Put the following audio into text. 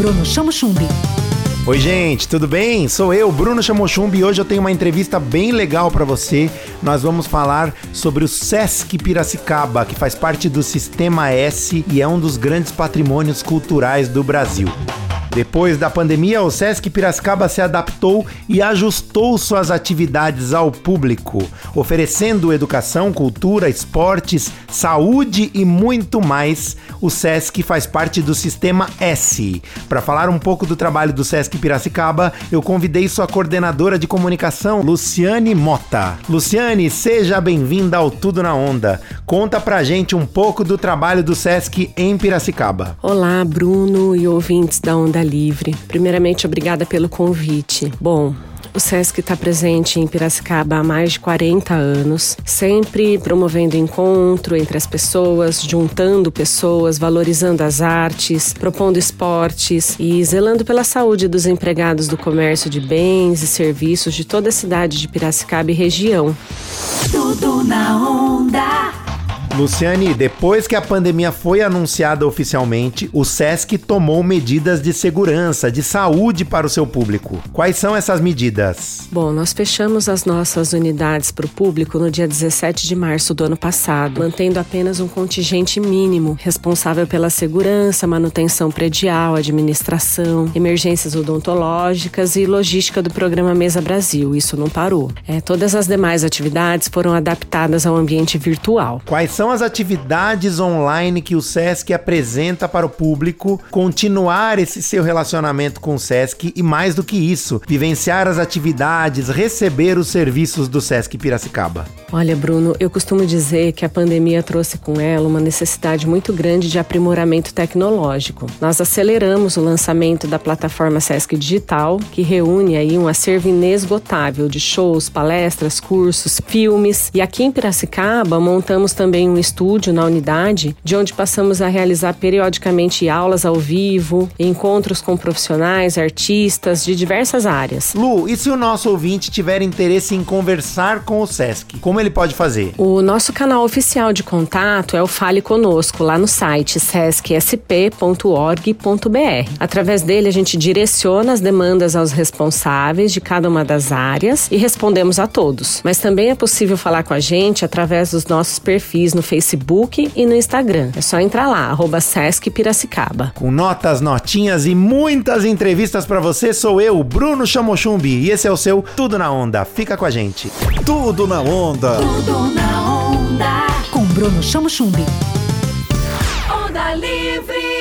Bruno Chamo Chumbi. Oi, gente, tudo bem? Sou eu, Bruno Chamochumbi, e hoje eu tenho uma entrevista bem legal para você. Nós vamos falar sobre o Sesc Piracicaba, que faz parte do Sistema S e é um dos grandes patrimônios culturais do Brasil. Depois da pandemia, o Sesc Piracicaba se adaptou e ajustou suas atividades ao público, oferecendo educação, cultura, esportes, saúde e muito mais. O Sesc faz parte do Sistema S. Para falar um pouco do trabalho do Sesc Piracicaba, eu convidei sua coordenadora de comunicação, Luciane Mota. Luciane, seja bem-vinda ao Tudo na Onda. Conta pra gente um pouco do trabalho do Sesc em Piracicaba. Olá, Bruno e ouvintes da Onda Livre. Primeiramente, obrigada pelo convite. Bom, o SESC está presente em Piracicaba há mais de 40 anos, sempre promovendo encontro entre as pessoas, juntando pessoas, valorizando as artes, propondo esportes e zelando pela saúde dos empregados do comércio de bens e serviços de toda a cidade de Piracicaba e região. Tudo na onda. Luciane, depois que a pandemia foi anunciada oficialmente, o SESC tomou medidas de segurança, de saúde para o seu público. Quais são essas medidas? Bom, nós fechamos as nossas unidades para o público no dia 17 de março do ano passado, mantendo apenas um contingente mínimo responsável pela segurança, manutenção predial, administração, emergências odontológicas e logística do programa Mesa Brasil. Isso não parou. É, todas as demais atividades foram adaptadas ao ambiente virtual. Quais são as atividades online que o SESC apresenta para o público, continuar esse seu relacionamento com o SESC e mais do que isso, vivenciar as atividades, receber os serviços do SESC Piracicaba. Olha, Bruno, eu costumo dizer que a pandemia trouxe com ela uma necessidade muito grande de aprimoramento tecnológico. Nós aceleramos o lançamento da plataforma Sesc Digital, que reúne aí um acervo inesgotável de shows, palestras, cursos, filmes. E aqui em Piracicaba montamos também um estúdio na unidade, de onde passamos a realizar periodicamente aulas ao vivo, encontros com profissionais, artistas de diversas áreas. Lu, e se o nosso ouvinte tiver interesse em conversar com o SESC, como ele pode fazer? O nosso canal oficial de contato é o Fale Conosco, lá no site sescsp.org.br. Através dele, a gente direciona as demandas aos responsáveis de cada uma das áreas e respondemos a todos. Mas também é possível falar com a gente através dos nossos perfis no Facebook e no Instagram. É só entrar lá, arroba Sesc Piracicaba. Com notas, notinhas e muitas entrevistas para você, sou eu, Bruno Chamochumbi, e esse é o seu Tudo na Onda. Fica com a gente. Tudo na onda. Tudo na onda. Com Bruno Chamo Chumbi. Onda Livre.